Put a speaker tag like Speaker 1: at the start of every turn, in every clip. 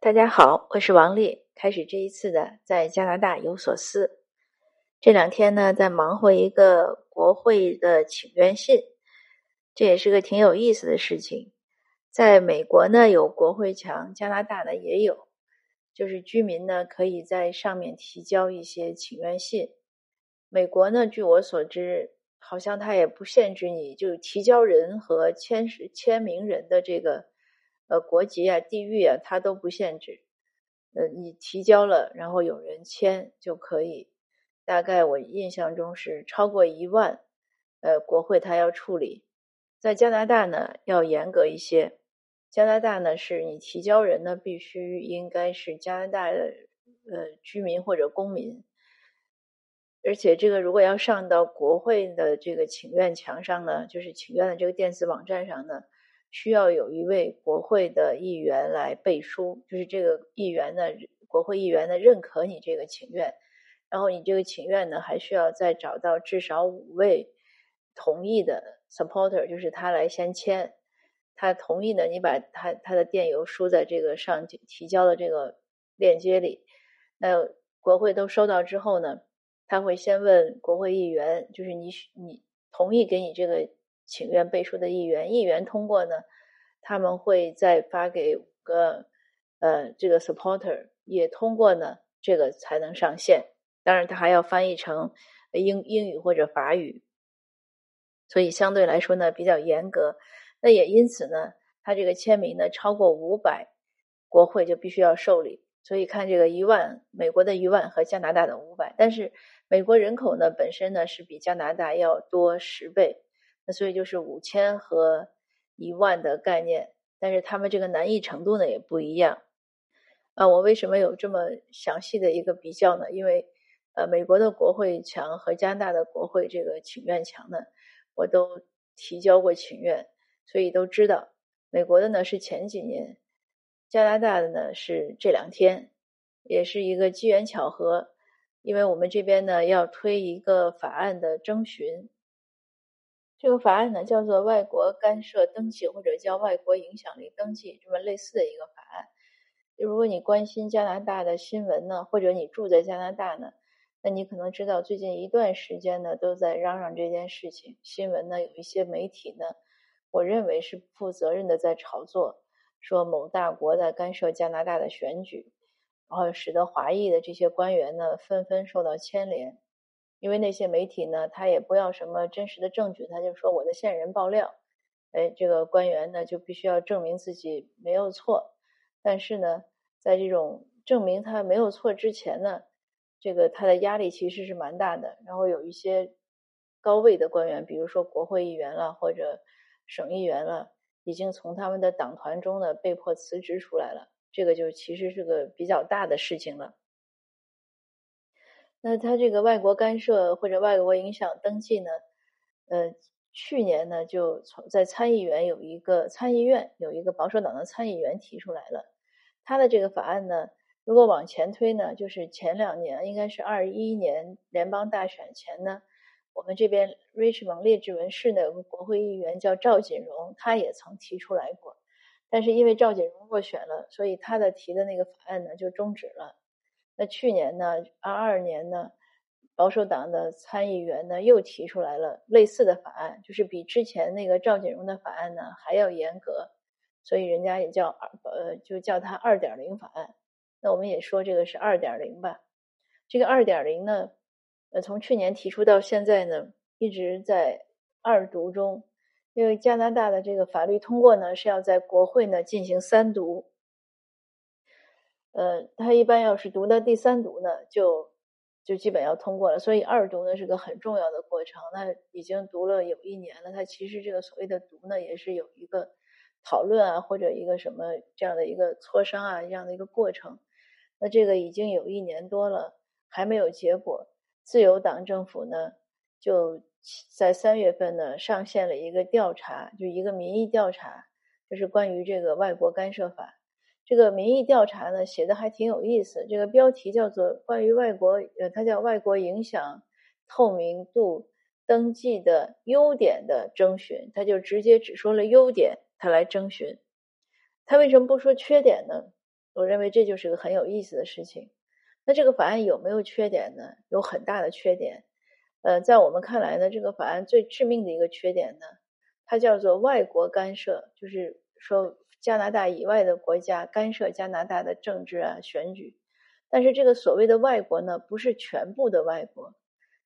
Speaker 1: 大家好，我是王丽。开始这一次的在加拿大有所思。这两天呢，在忙活一个国会的请愿信，这也是个挺有意思的事情。在美国呢，有国会墙，加拿大呢也有，就是居民呢可以在上面提交一些请愿信。美国呢，据我所知，好像它也不限制你，就提交人和签签名人的这个。呃，国籍啊、地域啊，它都不限制。呃，你提交了，然后有人签就可以。大概我印象中是超过一万，呃，国会它要处理。在加拿大呢，要严格一些。加拿大呢，是你提交人呢，必须应该是加拿大的呃居民或者公民。而且这个如果要上到国会的这个请愿墙上呢，就是请愿的这个电子网站上呢。需要有一位国会的议员来背书，就是这个议员呢，国会议员呢认可你这个请愿，然后你这个请愿呢还需要再找到至少五位同意的 supporter，就是他来先签，他同意呢，你把他他的电邮输在这个上提交的这个链接里，那国会都收到之后呢，他会先问国会议员，就是你你同意给你这个。请愿背书的议员，议员通过呢，他们会再发给五个呃这个 supporter 也通过呢，这个才能上线。当然，他还要翻译成英英语或者法语，所以相对来说呢比较严格。那也因此呢，他这个签名呢超过五百，国会就必须要受理。所以看这个一万，美国的一万和加拿大的五百，但是美国人口呢本身呢是比加拿大要多十倍。那所以就是五千和一万的概念，但是他们这个难易程度呢也不一样啊。我为什么有这么详细的一个比较呢？因为呃，美国的国会墙和加拿大的国会这个请愿墙呢，我都提交过请愿，所以都知道美国的呢是前几年，加拿大的呢是这两天，也是一个机缘巧合，因为我们这边呢要推一个法案的征询。这个法案呢，叫做外国干涉登记，或者叫外国影响力登记，这么类似的一个法案。如果你关心加拿大的新闻呢，或者你住在加拿大呢，那你可能知道，最近一段时间呢，都在嚷嚷这件事情。新闻呢，有一些媒体呢，我认为是不负责任的在炒作，说某大国在干涉加拿大的选举，然后使得华裔的这些官员呢，纷纷受到牵连。因为那些媒体呢，他也不要什么真实的证据，他就说我的线人爆料，哎，这个官员呢就必须要证明自己没有错。但是呢，在这种证明他没有错之前呢，这个他的压力其实是蛮大的。然后有一些高位的官员，比如说国会议员了或者省议员了，已经从他们的党团中呢被迫辞职出来了。这个就其实是个比较大的事情了。那他这个外国干涉或者外国影响登记呢？呃，去年呢就在参议员有一个参议院有一个保守党的参议员提出来了，他的这个法案呢，如果往前推呢，就是前两年应该是二一年联邦大选前呢，我们这边 Richmond 列治文市的有个国会议员叫赵锦荣，他也曾提出来过，但是因为赵锦荣落选了，所以他的提的那个法案呢就终止了。那去年呢，二二年呢，保守党的参议员呢又提出来了类似的法案，就是比之前那个赵锦荣的法案呢还要严格，所以人家也叫二呃，就叫它二点零法案。那我们也说这个是二点零吧。这个二点零呢，呃，从去年提出到现在呢，一直在二读中，因为加拿大的这个法律通过呢是要在国会呢进行三读。呃，他一般要是读到第三读呢，就就基本要通过了。所以二读呢是个很重要的过程。那已经读了有一年了，他其实这个所谓的读呢，也是有一个讨论啊，或者一个什么这样的一个磋商啊这样的一个过程。那这个已经有一年多了，还没有结果。自由党政府呢，就在三月份呢上线了一个调查，就一个民意调查，就是关于这个外国干涉法。这个民意调查呢写的还挺有意思，这个标题叫做“关于外国呃，它叫外国影响透明度登记的优点的征询”，他就直接只说了优点，他来征询。他为什么不说缺点呢？我认为这就是个很有意思的事情。那这个法案有没有缺点呢？有很大的缺点。呃，在我们看来呢，这个法案最致命的一个缺点呢，它叫做外国干涉，就是说加拿大以外的国家干涉加拿大的政治啊选举。但是这个所谓的外国呢，不是全部的外国，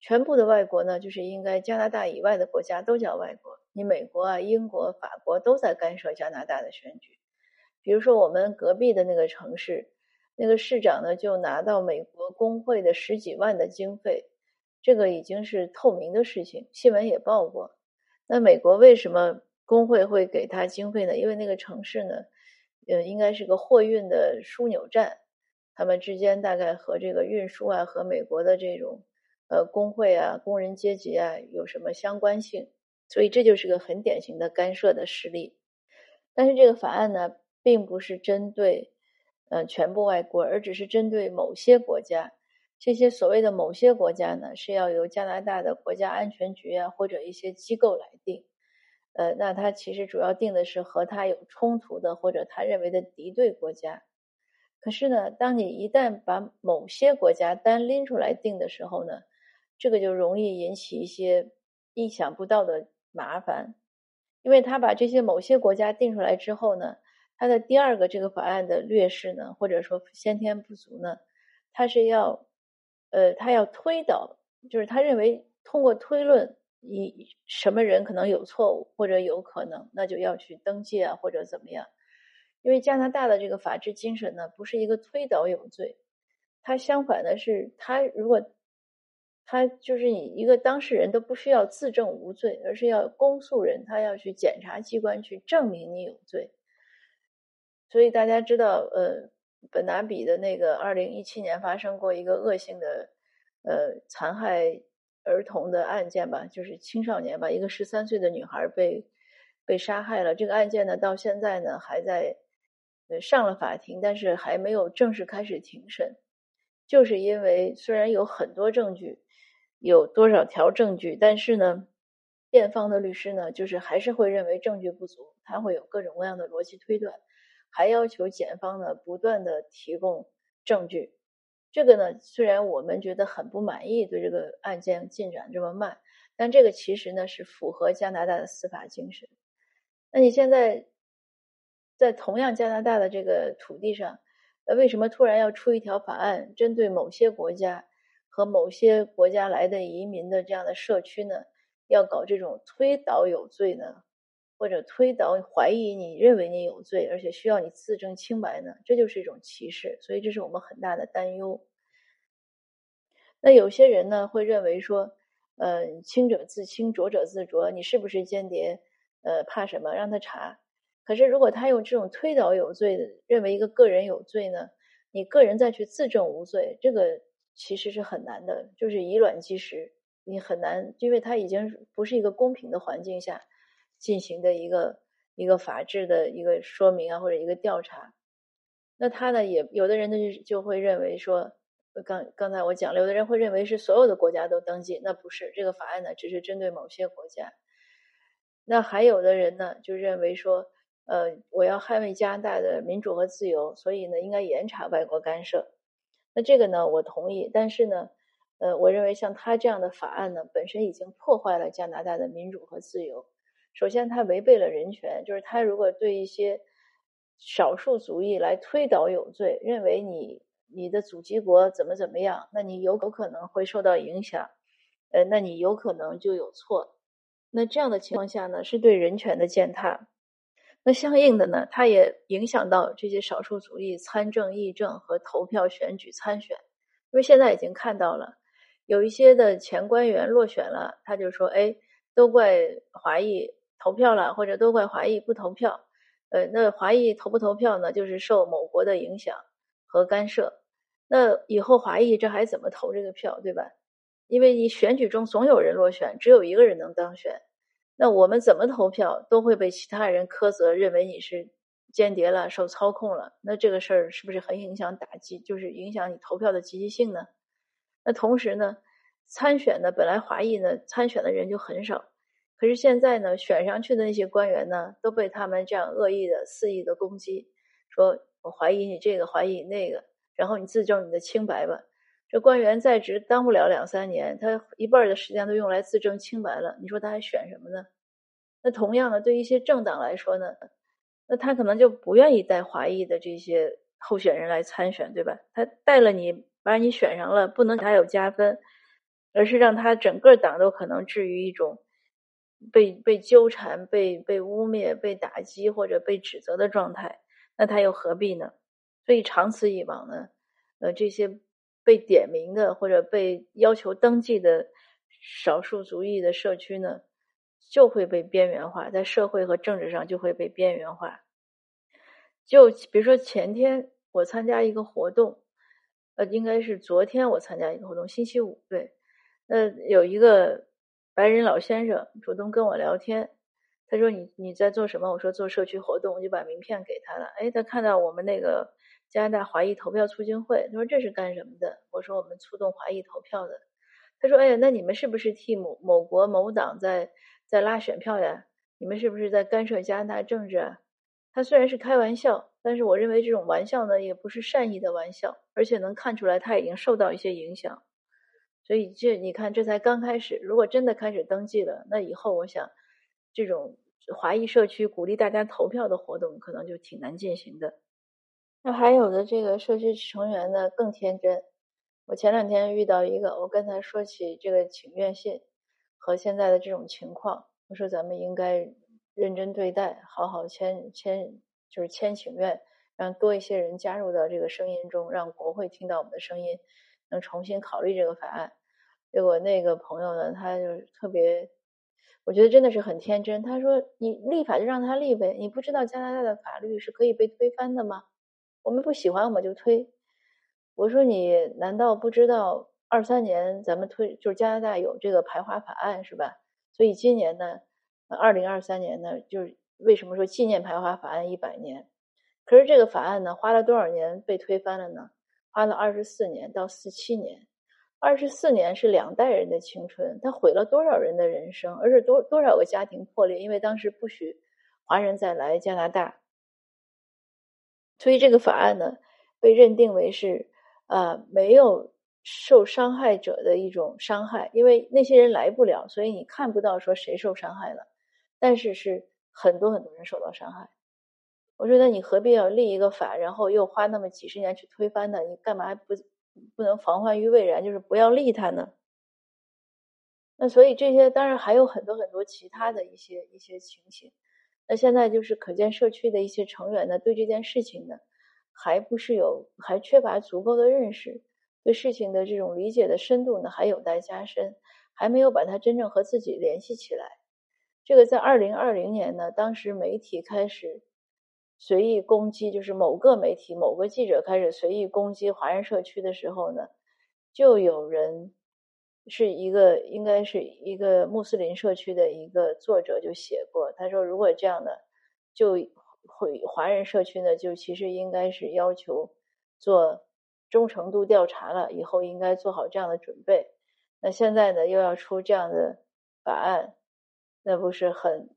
Speaker 1: 全部的外国呢，就是应该加拿大以外的国家都叫外国。你美国啊、英国、法国都在干涉加拿大的选举。比如说我们隔壁的那个城市，那个市长呢就拿到美国工会的十几万的经费。这个已经是透明的事情，新闻也报过。那美国为什么工会会给他经费呢？因为那个城市呢，呃，应该是个货运的枢纽站，他们之间大概和这个运输啊，和美国的这种呃工会啊、工人阶级啊有什么相关性？所以这就是个很典型的干涉的实例。但是这个法案呢，并不是针对呃全部外国，而只是针对某些国家。这些所谓的某些国家呢，是要由加拿大的国家安全局啊，或者一些机构来定。呃，那他其实主要定的是和他有冲突的或者他认为的敌对国家。可是呢，当你一旦把某些国家单拎出来定的时候呢，这个就容易引起一些意想不到的麻烦，因为他把这些某些国家定出来之后呢，他的第二个这个法案的劣势呢，或者说先天不足呢，他是要。呃，他要推导，就是他认为通过推论，以什么人可能有错误或者有可能，那就要去登记啊，或者怎么样？因为加拿大的这个法治精神呢，不是一个推导有罪，他相反的是，他如果他就是你一个当事人都不需要自证无罪，而是要公诉人他要去检察机关去证明你有罪。所以大家知道，呃。本拿比的那个二零一七年发生过一个恶性的，呃，残害儿童的案件吧，就是青少年吧，一个十三岁的女孩被被杀害了。这个案件呢，到现在呢还在呃上了法庭，但是还没有正式开始庭审，就是因为虽然有很多证据，有多少条证据，但是呢，辩方的律师呢，就是还是会认为证据不足，他会有各种各样的逻辑推断。还要求检方呢不断的提供证据，这个呢虽然我们觉得很不满意，对这个案件进展这么慢，但这个其实呢是符合加拿大的司法精神。那你现在在同样加拿大的这个土地上，呃，为什么突然要出一条法案，针对某些国家和某些国家来的移民的这样的社区呢，要搞这种推导有罪呢？或者推导怀疑你认为你有罪，而且需要你自证清白呢？这就是一种歧视，所以这是我们很大的担忧。那有些人呢会认为说，呃，清者自清，浊者自浊，你是不是间谍？呃，怕什么？让他查。可是如果他用这种推导有罪的，认为一个个人有罪呢？你个人再去自证无罪，这个其实是很难的，就是以卵击石，你很难，因为他已经不是一个公平的环境下。进行的一个一个法治的一个说明啊，或者一个调查，那他呢也有的人呢就就会认为说，刚刚才我讲了，有的人会认为是所有的国家都登记，那不是这个法案呢，只是针对某些国家。那还有的人呢就认为说，呃，我要捍卫加拿大的民主和自由，所以呢应该严查外国干涉。那这个呢我同意，但是呢，呃，我认为像他这样的法案呢，本身已经破坏了加拿大的民主和自由。首先，他违背了人权，就是他如果对一些少数族裔来推导有罪，认为你你的祖籍国怎么怎么样，那你有有可能会受到影响，呃，那你有可能就有错。那这样的情况下呢，是对人权的践踏。那相应的呢，它也影响到这些少数族裔参政、议政和投票、选举、参选。因为现在已经看到了，有一些的前官员落选了，他就说：“哎，都怪华裔。”投票了，或者都怪华裔不投票，呃，那华裔投不投票呢？就是受某国的影响和干涉。那以后华裔这还怎么投这个票，对吧？因为你选举中总有人落选，只有一个人能当选。那我们怎么投票都会被其他人苛责，认为你是间谍了，受操控了。那这个事儿是不是很影响打击，就是影响你投票的积极性呢？那同时呢，参选的本来华裔呢参选的人就很少。可是现在呢，选上去的那些官员呢，都被他们这样恶意的、肆意的攻击，说我怀疑你这个，怀疑你那个，然后你自证你的清白吧。这官员在职当不了两三年，他一半的时间都用来自证清白了，你说他还选什么呢？那同样的，对一些政党来说呢，那他可能就不愿意带华裔的这些候选人来参选，对吧？他带了你，把你选上了，不能给他有加分，而是让他整个党都可能置于一种被被纠缠、被被污蔑、被打击或者被指责的状态。那他又何必呢？所以长此以往呢，呃，这些被点名的或者被要求登记的少数族裔的社区呢？就会被边缘化，在社会和政治上就会被边缘化。就比如说前天我参加一个活动，呃，应该是昨天我参加一个活动，星期五对。那有一个白人老先生主动跟我聊天，他说：“你你在做什么？”我说：“做社区活动。”我就把名片给他了。哎，他看到我们那个加拿大华裔投票促进会，他说：“这是干什么的？”我说：“我们促动华裔投票的。”他说：“哎呀，那你们是不是替某某国某党在？”在拉选票呀？你们是不是在干涉加拿大政治啊？他虽然是开玩笑，但是我认为这种玩笑呢，也不是善意的玩笑，而且能看出来他已经受到一些影响。所以这你看，这才刚开始。如果真的开始登记了，那以后我想，这种华裔社区鼓励大家投票的活动，可能就挺难进行的。那还有的这个社区成员呢，更天真。我前两天遇到一个，我跟他说起这个请愿信。和现在的这种情况，我说咱们应该认真对待，好好签签，就是签请愿，让多一些人加入到这个声音中，让国会听到我们的声音，能重新考虑这个法案。结果那个朋友呢，他就特别，我觉得真的是很天真。他说：“你立法就让他立呗，你不知道加拿大的法律是可以被推翻的吗？我们不喜欢我们就推。”我说：“你难道不知道？”二三年咱们推就是加拿大有这个排华法案是吧？所以今年呢，二零二三年呢，就是为什么说纪念排华法案一百年？可是这个法案呢，花了多少年被推翻了呢？花了二十四年到四七年，二十四年是两代人的青春，它毁了多少人的人生，而且多多少个家庭破裂，因为当时不许华人再来加拿大，所以这个法案呢，被认定为是呃没有。受伤害者的一种伤害，因为那些人来不了，所以你看不到说谁受伤害了，但是是很多很多人受到伤害。我说那你何必要立一个法，然后又花那么几十年去推翻它？你干嘛不不能防患于未然，就是不要立它呢？那所以这些当然还有很多很多其他的一些一些情形。那现在就是可见社区的一些成员呢，对这件事情呢，还不是有还缺乏足够的认识。对事情的这种理解的深度呢，还有待加深，还没有把它真正和自己联系起来。这个在二零二零年呢，当时媒体开始随意攻击，就是某个媒体、某个记者开始随意攻击华人社区的时候呢，就有人是一个应该是一个穆斯林社区的一个作者就写过，他说如果这样的，就会华人社区呢，就其实应该是要求做。忠诚度调查了以后，应该做好这样的准备。那现在呢，又要出这样的法案，那不是很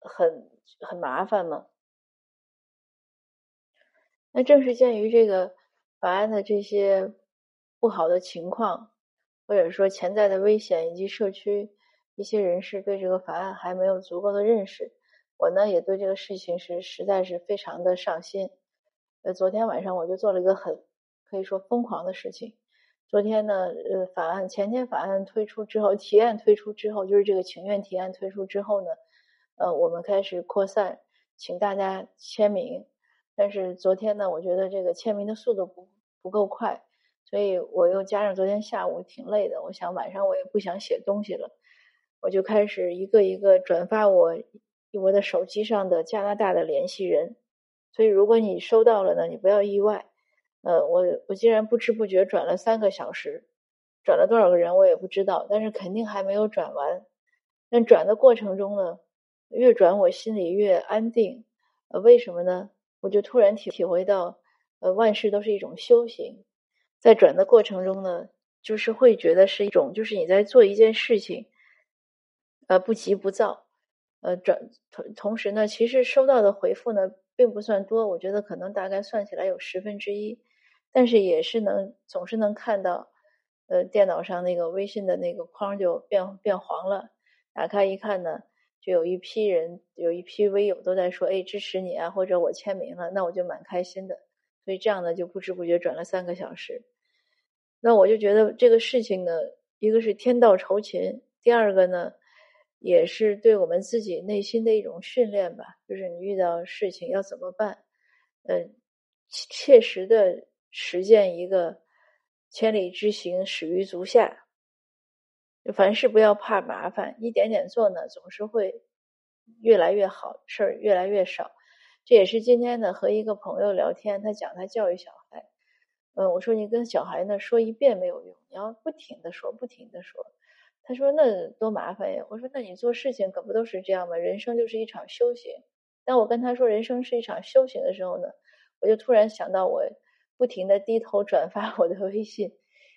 Speaker 1: 很很麻烦吗？那正是鉴于这个法案的这些不好的情况，或者说潜在的危险，以及社区一些人士对这个法案还没有足够的认识，我呢也对这个事情是实在是非常的上心。呃，昨天晚上我就做了一个很。可以说疯狂的事情。昨天呢，呃，法案前天法案推出之后，提案推出之后，就是这个请愿提案推出之后呢，呃，我们开始扩散，请大家签名。但是昨天呢，我觉得这个签名的速度不不够快，所以我又加上昨天下午挺累的，我想晚上我也不想写东西了，我就开始一个一个转发我我的手机上的加拿大的联系人。所以如果你收到了呢，你不要意外。呃，我我竟然不知不觉转了三个小时，转了多少个人我也不知道，但是肯定还没有转完。但转的过程中呢，越转我心里越安定。呃，为什么呢？我就突然体体会到，呃，万事都是一种修行。在转的过程中呢，就是会觉得是一种，就是你在做一件事情，呃，不急不躁。呃，转同同时呢，其实收到的回复呢，并不算多，我觉得可能大概算起来有十分之一，但是也是能总是能看到，呃，电脑上那个微信的那个框就变变黄了，打开一看呢，就有一批人，有一批微友都在说，哎，支持你啊，或者我签名了，那我就蛮开心的。所以这样呢，就不知不觉转了三个小时。那我就觉得这个事情呢，一个是天道酬勤，第二个呢。也是对我们自己内心的一种训练吧，就是你遇到事情要怎么办，嗯，切实的实践一个千里之行始于足下，凡事不要怕麻烦，一点点做呢，总是会越来越好，事儿越来越少。这也是今天呢和一个朋友聊天，他讲他教育小孩，嗯，我说你跟小孩呢说一遍没有用，你要不停的说，不停的说。他说：“那多麻烦呀！”我说：“那你做事情可不都是这样吗？人生就是一场修行。”当我跟他说“人生是一场修行”的时候呢，我就突然想到，我不停的低头转发我的微信，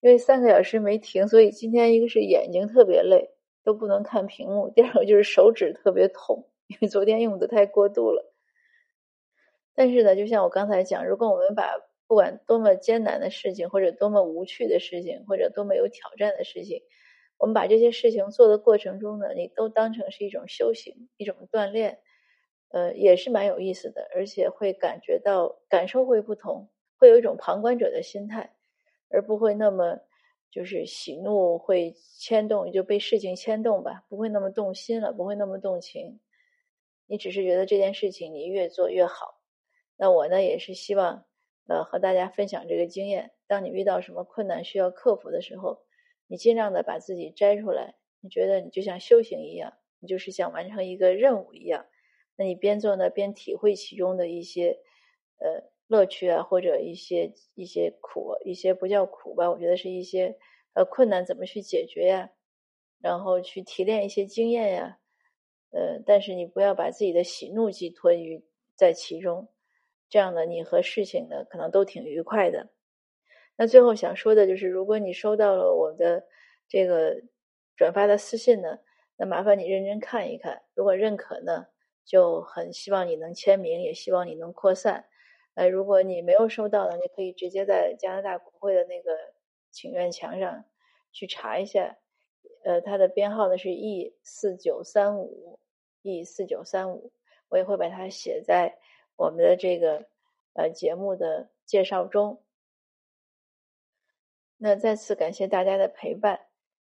Speaker 1: 因为三个小时没停，所以今天一个是眼睛特别累，都不能看屏幕；第二个就是手指特别痛，因为昨天用的太过度了。但是呢，就像我刚才讲，如果我们把不管多么艰难的事情，或者多么无趣的事情，或者多么有挑战的事情，我们把这些事情做的过程中呢，你都当成是一种修行、一种锻炼，呃，也是蛮有意思的，而且会感觉到感受会不同，会有一种旁观者的心态，而不会那么就是喜怒会牵动，就被事情牵动吧，不会那么动心了，不会那么动情。你只是觉得这件事情你越做越好。那我呢，也是希望呃和大家分享这个经验。当你遇到什么困难需要克服的时候。你尽量的把自己摘出来，你觉得你就像修行一样，你就是想完成一个任务一样。那你边做呢，边体会其中的一些呃乐趣啊，或者一些一些苦，一些不叫苦吧，我觉得是一些呃困难怎么去解决呀，然后去提炼一些经验呀，呃，但是你不要把自己的喜怒寄托于在其中，这样呢，你和事情呢可能都挺愉快的。那最后想说的就是，如果你收到了我的这个转发的私信呢，那麻烦你认真看一看。如果认可呢，就很希望你能签名，也希望你能扩散。呃，如果你没有收到呢，你可以直接在加拿大国会的那个请愿墙上去查一下。呃，它的编号呢是 E 四九三五 E 四九三五，我也会把它写在我们的这个呃节目的介绍中。那再次感谢大家的陪伴，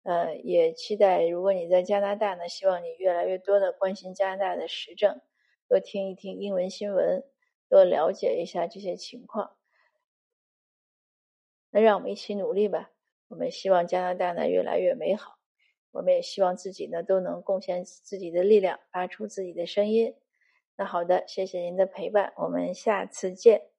Speaker 1: 呃，也期待如果你在加拿大呢，希望你越来越多的关心加拿大的时政，多听一听英文新闻，多了解一下这些情况。那让我们一起努力吧，我们希望加拿大呢越来越美好，我们也希望自己呢都能贡献自己的力量，发出自己的声音。那好的，谢谢您的陪伴，我们下次见。